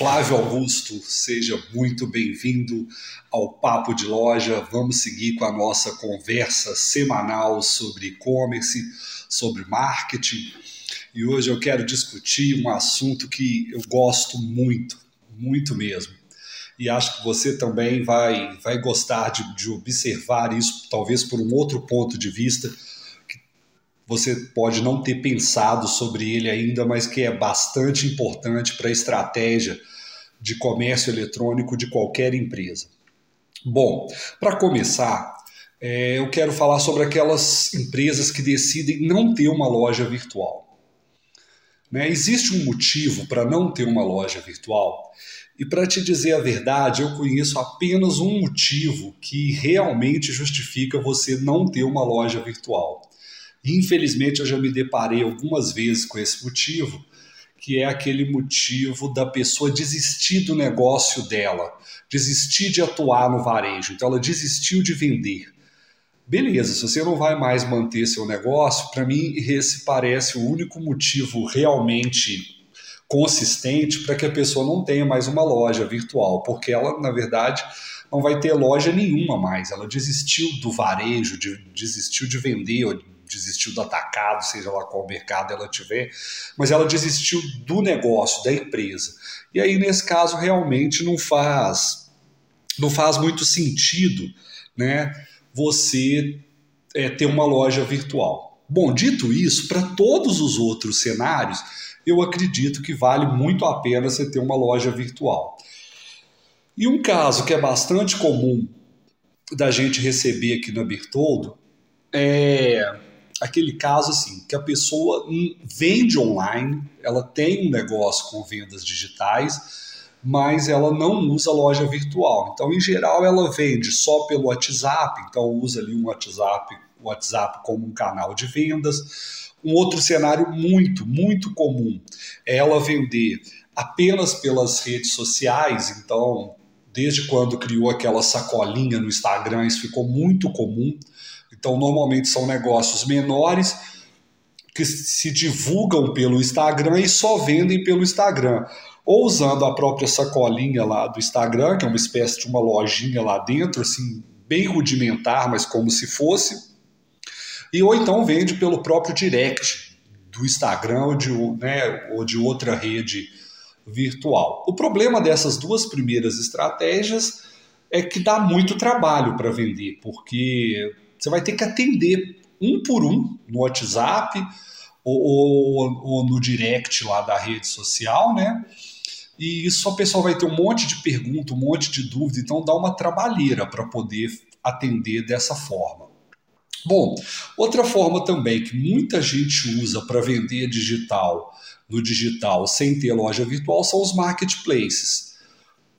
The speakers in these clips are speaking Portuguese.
Flávio Augusto, seja muito bem-vindo ao Papo de Loja. Vamos seguir com a nossa conversa semanal sobre e-commerce, sobre marketing. E hoje eu quero discutir um assunto que eu gosto muito, muito mesmo. E acho que você também vai, vai gostar de, de observar isso, talvez por um outro ponto de vista você pode não ter pensado sobre ele ainda, mas que é bastante importante para a estratégia de comércio eletrônico de qualquer empresa. Bom, para começar, é, eu quero falar sobre aquelas empresas que decidem não ter uma loja virtual. Né? Existe um motivo para não ter uma loja virtual? E para te dizer a verdade, eu conheço apenas um motivo que realmente justifica você não ter uma loja virtual. Infelizmente, eu já me deparei algumas vezes com esse motivo, que é aquele motivo da pessoa desistir do negócio dela, desistir de atuar no varejo. Então, ela desistiu de vender. Beleza, se você não vai mais manter seu negócio, para mim esse parece o único motivo realmente consistente para que a pessoa não tenha mais uma loja virtual, porque ela, na verdade, não vai ter loja nenhuma mais. Ela desistiu do varejo, de, desistiu de vender, desistiu do atacado, seja lá qual mercado ela tiver, mas ela desistiu do negócio, da empresa. E aí, nesse caso, realmente não faz, não faz muito sentido né, você é, ter uma loja virtual. Bom, dito isso, para todos os outros cenários, eu acredito que vale muito a pena você ter uma loja virtual. E um caso que é bastante comum da gente receber aqui na Bertoldo é aquele caso assim, que a pessoa vende online, ela tem um negócio com vendas digitais, mas ela não usa loja virtual. Então, em geral, ela vende só pelo WhatsApp, então usa ali um WhatsApp, WhatsApp como um canal de vendas. Um outro cenário muito, muito comum é ela vender apenas pelas redes sociais, então desde quando criou aquela sacolinha no Instagram, isso ficou muito comum. Então, normalmente são negócios menores que se divulgam pelo Instagram e só vendem pelo Instagram. Ou usando a própria sacolinha lá do Instagram, que é uma espécie de uma lojinha lá dentro, assim, bem rudimentar, mas como se fosse. E ou então vende pelo próprio direct do Instagram ou de, né, ou de outra rede virtual. O problema dessas duas primeiras estratégias é que dá muito trabalho para vender, porque você vai ter que atender um por um no WhatsApp ou, ou, ou no direct lá da rede social, né? E isso a pessoa vai ter um monte de pergunta, um monte de dúvida, então dá uma trabalheira para poder atender dessa forma. Bom, outra forma também que muita gente usa para vender digital no digital sem ter loja virtual são os marketplaces,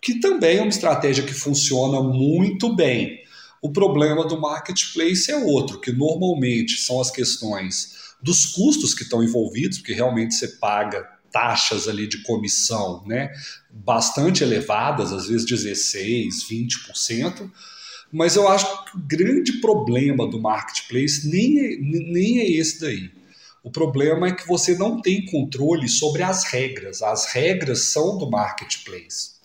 que também é uma estratégia que funciona muito bem. O problema do marketplace é outro, que normalmente são as questões dos custos que estão envolvidos, porque realmente você paga taxas ali de comissão, né, bastante elevadas, às vezes 16, 20%, mas eu acho que o grande problema do marketplace nem é, nem é esse daí. O problema é que você não tem controle sobre as regras. As regras são do marketplace.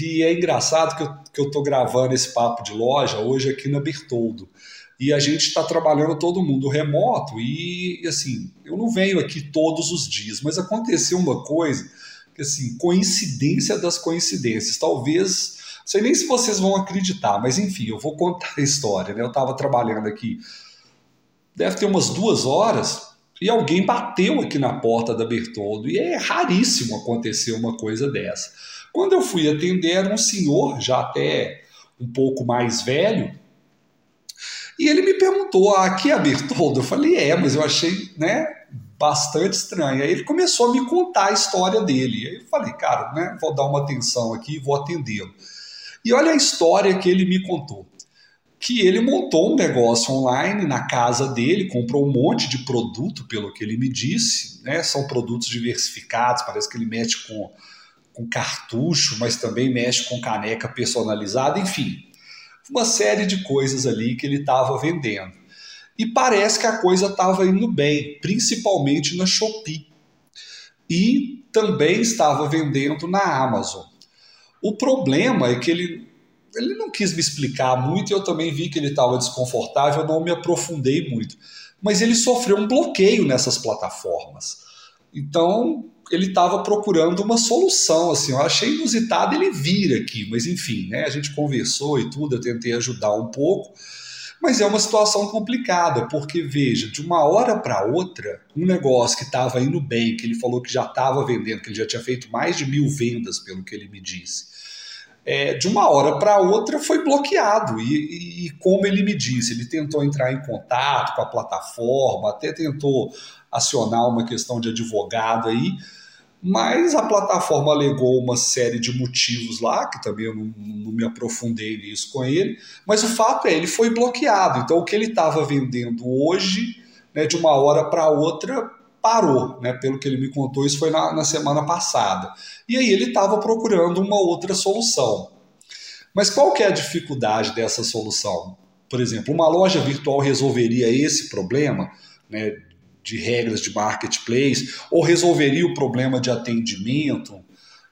E é engraçado que eu, que eu tô gravando esse papo de loja hoje aqui na Bertoldo. E a gente está trabalhando todo mundo remoto. E assim, eu não venho aqui todos os dias, mas aconteceu uma coisa que assim, coincidência das coincidências. Talvez, não sei nem se vocês vão acreditar, mas enfim, eu vou contar a história. Né? Eu estava trabalhando aqui, deve ter umas duas horas, e alguém bateu aqui na porta da Bertoldo. E é raríssimo acontecer uma coisa dessa. Quando eu fui atender, era um senhor, já até um pouco mais velho, e ele me perguntou: ah, aqui é a Bertoldo? Eu falei: é, mas eu achei né, bastante estranho. Aí ele começou a me contar a história dele. Aí eu falei: cara, né, vou dar uma atenção aqui e vou atendê-lo. E olha a história que ele me contou. Que ele montou um negócio online na casa dele, comprou um monte de produto, pelo que ele me disse, né? São produtos diversificados, parece que ele mete com com cartucho, mas também mexe com caneca personalizada, enfim, uma série de coisas ali que ele estava vendendo. E parece que a coisa estava indo bem, principalmente na Shopee. e também estava vendendo na Amazon. O problema é que ele, ele não quis me explicar muito e eu também vi que ele estava desconfortável, não me aprofundei muito. Mas ele sofreu um bloqueio nessas plataformas. Então, ele estava procurando uma solução, assim, eu achei inusitado ele vir aqui, mas enfim, né, a gente conversou e tudo, eu tentei ajudar um pouco, mas é uma situação complicada, porque veja, de uma hora para outra, um negócio que estava indo bem, que ele falou que já estava vendendo, que ele já tinha feito mais de mil vendas, pelo que ele me disse, é, de uma hora para outra foi bloqueado. E, e, e, como ele me disse, ele tentou entrar em contato com a plataforma, até tentou acionar uma questão de advogado aí, mas a plataforma alegou uma série de motivos lá, que também eu não, não, me aprofundei nisso com ele, mas o fato é, ele foi bloqueado. Então, o que ele estava vendendo hoje, né, de uma hora para outra, parou. Né, pelo que ele me contou, isso foi na, na semana passada. E aí ele estava procurando uma outra solução. Mas qual que é a dificuldade dessa solução? Por exemplo, uma loja virtual resolveria esse problema né, de regras de marketplace, ou resolveria o problema de atendimento,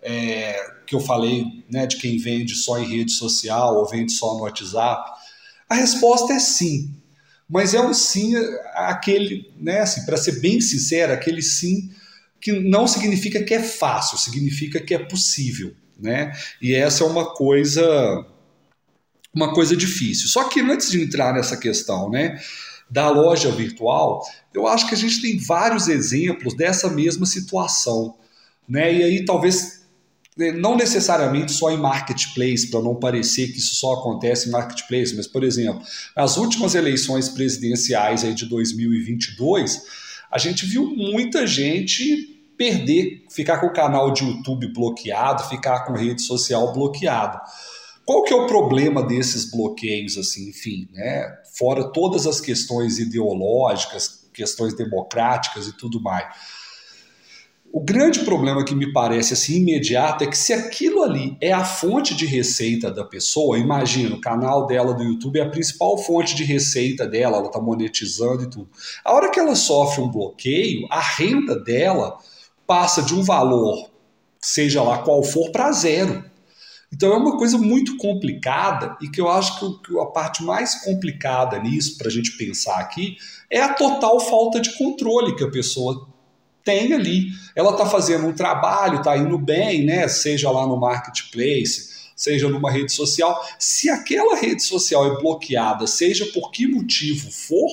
é, que eu falei, né, de quem vende só em rede social ou vende só no WhatsApp? A resposta é sim. Mas é um sim, aquele, né, assim, para ser bem sincero, aquele sim que não significa que é fácil, significa que é possível, né? E essa é uma coisa uma coisa difícil. Só que antes de entrar nessa questão, né, da loja virtual, eu acho que a gente tem vários exemplos dessa mesma situação. Né? E aí talvez né, não necessariamente só em marketplace, para não parecer que isso só acontece em marketplace, mas, por exemplo, nas últimas eleições presidenciais aí de 2022, a gente viu muita gente perder, ficar com o canal de YouTube bloqueado, ficar com rede social bloqueado. Qual que é o problema desses bloqueios, assim, enfim, né? Fora todas as questões ideológicas, questões democráticas e tudo mais. O grande problema que me parece assim imediato é que se aquilo ali é a fonte de receita da pessoa, imagina, o canal dela do YouTube é a principal fonte de receita dela, ela está monetizando e tudo. A hora que ela sofre um bloqueio, a renda dela passa de um valor, seja lá qual for, para zero. Então é uma coisa muito complicada e que eu acho que a parte mais complicada nisso, para a gente pensar aqui, é a total falta de controle que a pessoa tem ali. Ela está fazendo um trabalho, está indo bem, né? seja lá no marketplace, seja numa rede social. Se aquela rede social é bloqueada, seja por que motivo for,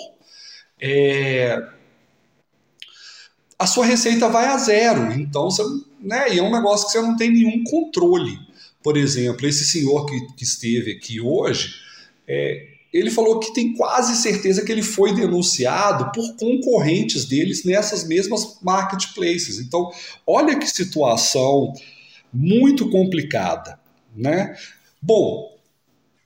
é... a sua receita vai a zero. Então, você, né? e é um negócio que você não tem nenhum controle. Por exemplo, esse senhor que, que esteve aqui hoje, é, ele falou que tem quase certeza que ele foi denunciado por concorrentes deles nessas mesmas marketplaces. Então, olha que situação muito complicada, né? Bom,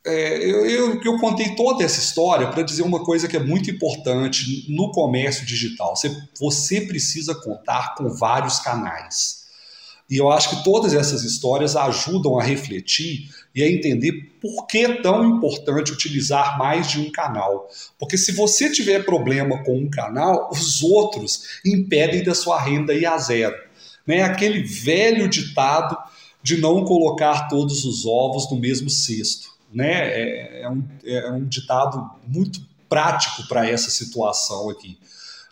é, eu, eu, eu, contei toda essa história para dizer uma coisa que é muito importante no comércio digital. Você, você precisa contar com vários canais. E eu acho que todas essas histórias ajudam a refletir e a entender por que é tão importante utilizar mais de um canal. Porque se você tiver problema com um canal, os outros impedem da sua renda ir a zero. Né? Aquele velho ditado de não colocar todos os ovos no mesmo cesto. Né? É, é, um, é um ditado muito prático para essa situação aqui.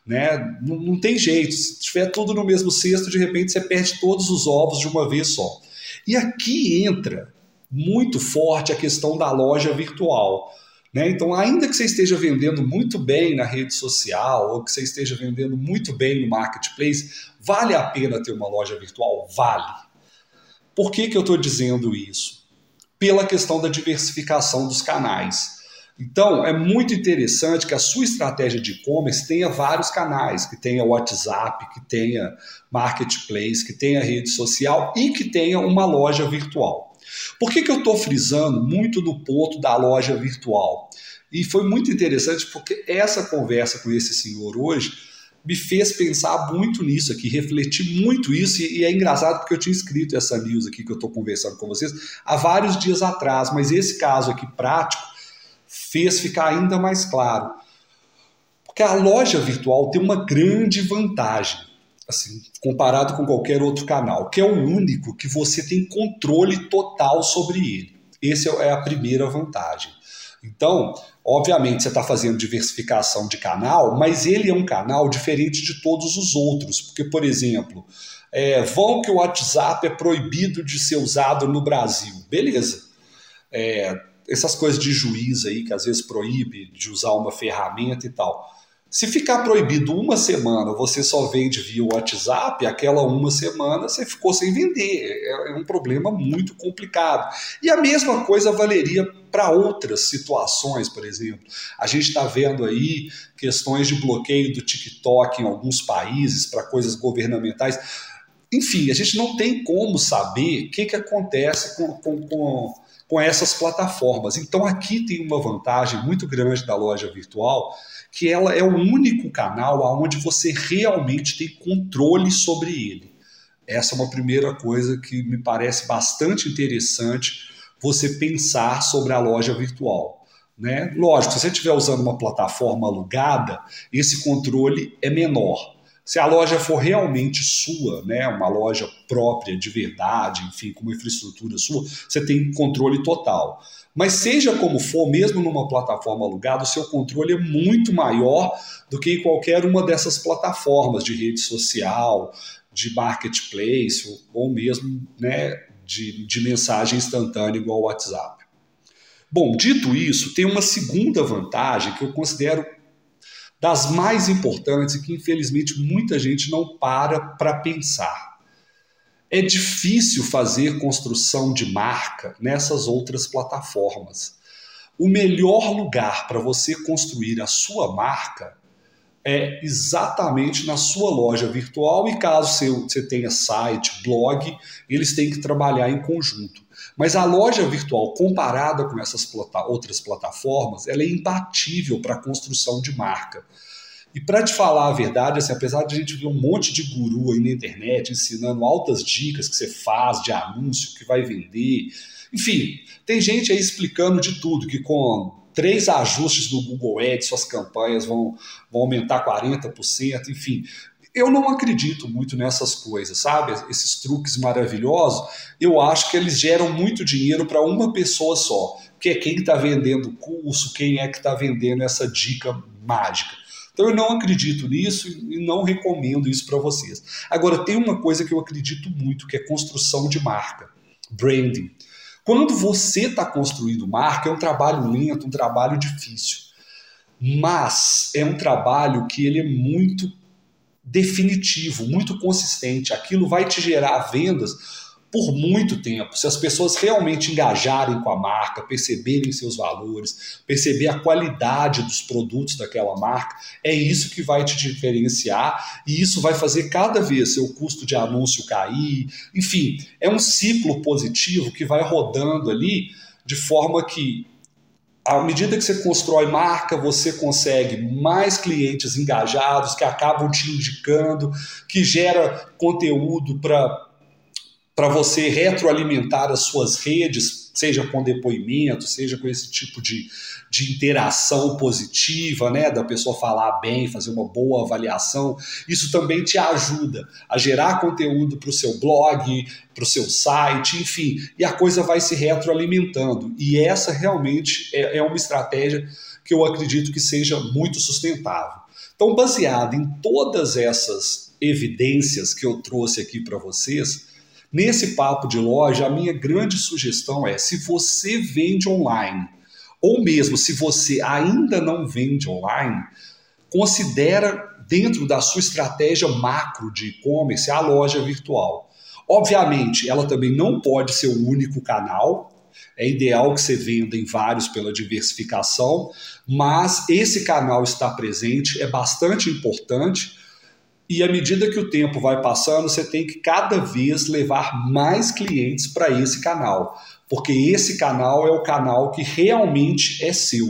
Né? Não, não tem jeito. Se tiver tudo no mesmo cesto, de repente você perde todos os ovos de uma vez só. E aqui entra muito forte a questão da loja virtual. Né? Então, ainda que você esteja vendendo muito bem na rede social ou que você esteja vendendo muito bem no marketplace, vale a pena ter uma loja virtual? Vale. Por que, que eu estou dizendo isso? Pela questão da diversificação dos canais. Então, é muito interessante que a sua estratégia de e-commerce tenha vários canais, que tenha WhatsApp, que tenha marketplace, que tenha rede social e que tenha uma loja virtual. Por que, que eu estou frisando muito no ponto da loja virtual? E foi muito interessante porque essa conversa com esse senhor hoje me fez pensar muito nisso aqui, refletir muito isso, e, é engraçado porque eu tinha escrito essa news aqui que eu estou conversando com vocês há vários dias atrás, mas esse caso aqui prático fez ficar ainda mais claro. Porque a loja virtual tem uma grande vantagem. assim, comparado com qualquer outro canal, que é o único que você tem controle total sobre ele. Essa é a primeira vantagem. Então, obviamente, você está fazendo diversificação de canal, mas ele é um canal diferente de todos os outros. Porque, por exemplo, é, vão que o WhatsApp é proibido de ser usado no Brasil. Beleza. É, essas coisas de juiz aí, que às vezes proíbe de usar uma ferramenta e tal. Se ficar proibido uma semana, você só vende via WhatsApp, aquela uma semana você ficou sem vender. É, é um problema muito complicado. E a mesma coisa valeria para outras situações, por exemplo. A gente está vendo aí questões de bloqueio do TikTok em alguns países para coisas governamentais. Enfim, a gente não tem como saber o que, que acontece com, com, com, com essas plataformas. Então aqui tem uma vantagem muito grande da loja virtual que ela é o único canal onde você realmente tem controle sobre ele. Essa é uma primeira coisa que me parece bastante interessante você pensar sobre a loja virtual. Né? Lógico, se você estiver usando uma plataforma alugada, esse controle é menor. Se a loja for realmente sua, né, uma loja própria de verdade, enfim, com uma infraestrutura sua, você tem controle total. Mas seja como for, mesmo numa plataforma alugada, o seu controle é muito maior do que em qualquer uma dessas plataformas de rede social, de marketplace ou mesmo né, de, de mensagem instantânea igual o WhatsApp. Bom, dito isso, tem uma segunda vantagem que eu considero das mais importantes e que infelizmente muita gente não para para pensar. É difícil fazer construção de marca nessas outras plataformas. O melhor lugar para você construir a sua marca é exatamente na sua loja virtual e caso você tenha site, blog, eles têm que trabalhar em conjunto. Mas a loja virtual, comparada com essas plata outras plataformas, ela é imbatível para a construção de marca. E para te falar a verdade, assim, apesar de a gente ver um monte de guru aí na internet ensinando altas dicas que você faz de anúncio, que vai vender, enfim, tem gente aí explicando de tudo, que com três ajustes no Google Ads suas campanhas vão, vão aumentar 40%, enfim. Eu não acredito muito nessas coisas, sabe? Esses truques maravilhosos, eu acho que eles geram muito dinheiro para uma pessoa só, que é quem está vendendo o curso, quem é que está vendendo essa dica mágica. Então eu não acredito nisso e não recomendo isso para vocês. Agora, tem uma coisa que eu acredito muito, que é construção de marca, branding. Quando você está construindo marca, é um trabalho lento, um trabalho difícil. Mas é um trabalho que ele é muito definitivo, muito consistente. Aquilo vai te gerar vendas por muito tempo. Se as pessoas realmente engajarem com a marca, perceberem seus valores, perceber a qualidade dos produtos daquela marca, é isso que vai te diferenciar e isso vai fazer cada vez seu custo de anúncio cair. Enfim, é um ciclo positivo que vai rodando ali de forma que à medida que você constrói marca, você consegue mais clientes engajados que acabam te indicando, que gera conteúdo para para você retroalimentar as suas redes, seja com depoimento, seja com esse tipo de, de interação positiva, né, da pessoa falar bem, fazer uma boa avaliação, isso também te ajuda a gerar conteúdo para o seu blog, para o seu site, enfim, e a coisa vai se retroalimentando. E essa realmente é, é uma estratégia que eu acredito que seja muito sustentável. Então, baseado em todas essas evidências que eu trouxe aqui para vocês, Nesse papo de loja, a minha grande sugestão é: se você vende online, ou mesmo se você ainda não vende online, considera dentro da sua estratégia macro de e-commerce a loja virtual. Obviamente, ela também não pode ser o único canal. É ideal que você venda em vários pela diversificação, mas esse canal está presente é bastante importante e à medida que o tempo vai passando, você tem que cada vez levar mais clientes para esse canal, porque esse canal é o canal que realmente é seu.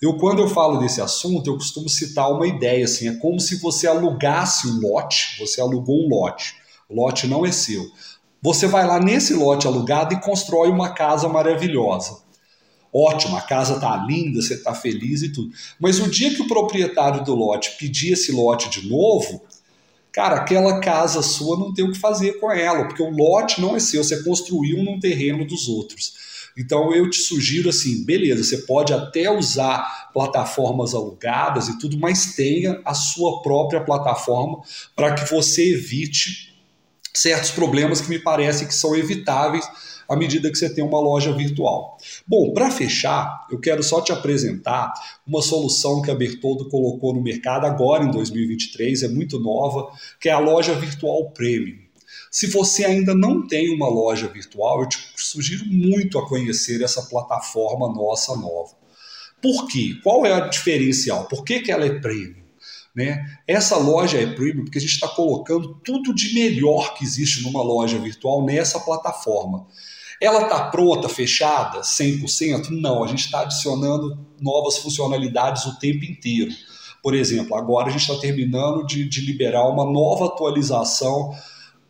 Eu, quando eu falo desse assunto, eu costumo citar uma ideia assim: é como se você alugasse um lote, você alugou um lote, o lote não é seu. Você vai lá nesse lote alugado e constrói uma casa maravilhosa. Ótimo, a casa está linda, você está feliz e tudo. Mas o dia que o proprietário do lote pedir esse lote de novo, cara, aquela casa sua não tem o que fazer com ela, porque o lote não é seu, você construiu num terreno dos outros. Então eu te sugiro assim, beleza, você pode até usar plataformas alugadas e tudo, mas tenha a sua própria plataforma para que você evite certos problemas que me parecem que são evitáveis à medida que você tem uma loja virtual. Bom, para fechar, eu quero só te apresentar uma solução que a Bertoldo colocou no mercado agora em 2023, é muito nova, que é a loja virtual Premium. Se você ainda não tem uma loja virtual, eu te sugiro muito a conhecer essa plataforma nossa nova. Por quê? Qual é o diferencial? Por que, que ela é premium? Né? Essa loja é premium porque a gente está colocando tudo de melhor que existe numa loja virtual nessa plataforma. Ela está pronta, fechada, 100%? Não, a gente está adicionando novas funcionalidades o tempo inteiro. Por exemplo, agora a gente está terminando de, de liberar uma nova atualização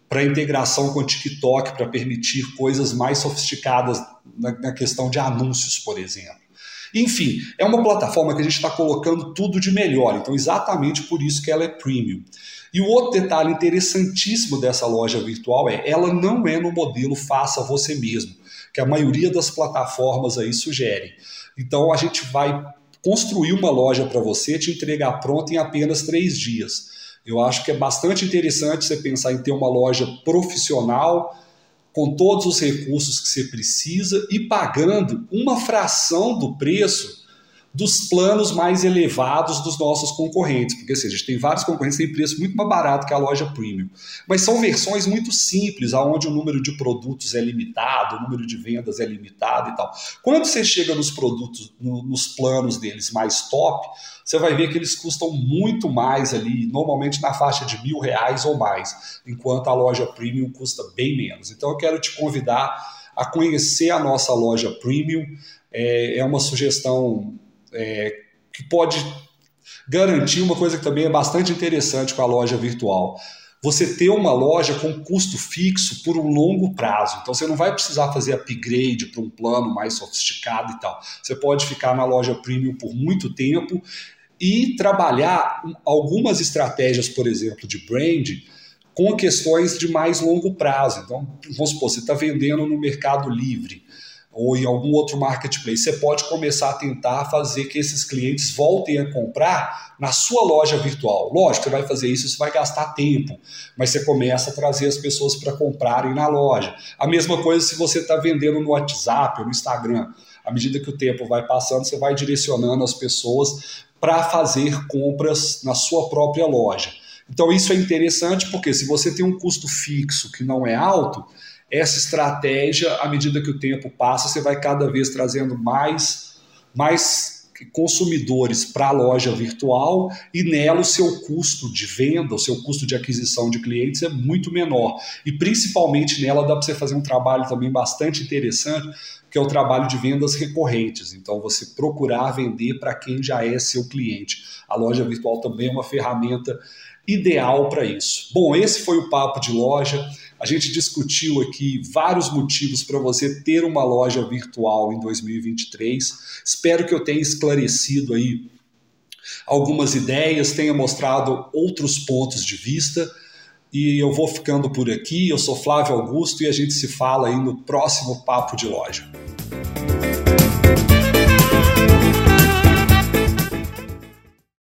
para integração com o TikTok, para permitir coisas mais sofisticadas na, na questão de anúncios, por exemplo. Enfim, é uma plataforma que a gente está colocando tudo de melhor, então exatamente por isso que ela é premium. E o outro detalhe interessantíssimo dessa loja virtual é ela não é no modelo faça você mesmo, que a maioria das plataformas aí sugere. Então a gente vai construir uma loja para você, te entregar pronta em apenas três dias. Eu acho que é bastante interessante você pensar em ter uma loja profissional, com todos os recursos que você precisa e pagando uma fração do preço dos planos mais elevados dos nossos concorrentes, porque assim, a gente tem vários concorrentes que têm preço muito mais barato que a loja premium, mas são versões muito simples, aonde o número de produtos é limitado, o número de vendas é limitado e tal. Quando você chega nos produtos, no, nos planos deles mais top, você vai ver que eles custam muito mais ali, normalmente na faixa de mil reais ou mais, enquanto a loja premium custa bem menos. Então eu quero te convidar a conhecer a nossa loja premium. É, é uma sugestão é, que pode garantir uma coisa que também é bastante interessante com a loja virtual. Você ter uma loja com custo fixo por um longo prazo. Então você não vai precisar fazer upgrade para um plano mais sofisticado e tal. Você pode ficar na loja premium por muito tempo e trabalhar algumas estratégias, por exemplo, de brand com questões de mais longo prazo. Então, vamos supor, você está vendendo no Mercado Livre ou em algum outro marketplace, você pode começar a tentar fazer que esses clientes voltem a comprar na sua loja virtual. Lógico, você vai fazer isso, você vai gastar tempo, mas você começa a trazer as pessoas para comprarem na loja. A mesma coisa se você está vendendo no WhatsApp ou no Instagram. À medida que o tempo vai passando, você vai direcionando as pessoas para fazer compras na sua própria loja. Então, isso é interessante porque se você tem um custo fixo que não é alto, essa estratégia, à medida que o tempo passa, você vai cada vez trazendo mais, mais consumidores para a loja virtual e nela o seu custo de venda, o seu custo de aquisição de clientes é muito menor. E principalmente nela dá para você fazer um trabalho também bastante interessante, que é o trabalho de vendas recorrentes. Então, você procurar vender para quem já é seu cliente. A loja virtual também é uma ferramenta ideal para isso. Bom, esse foi o papo de loja. A gente discutiu aqui vários motivos para você ter uma loja virtual em 2023. Espero que eu tenha esclarecido aí algumas ideias, tenha mostrado outros pontos de vista. E eu vou ficando por aqui. Eu sou Flávio Augusto e a gente se fala aí no próximo Papo de Loja.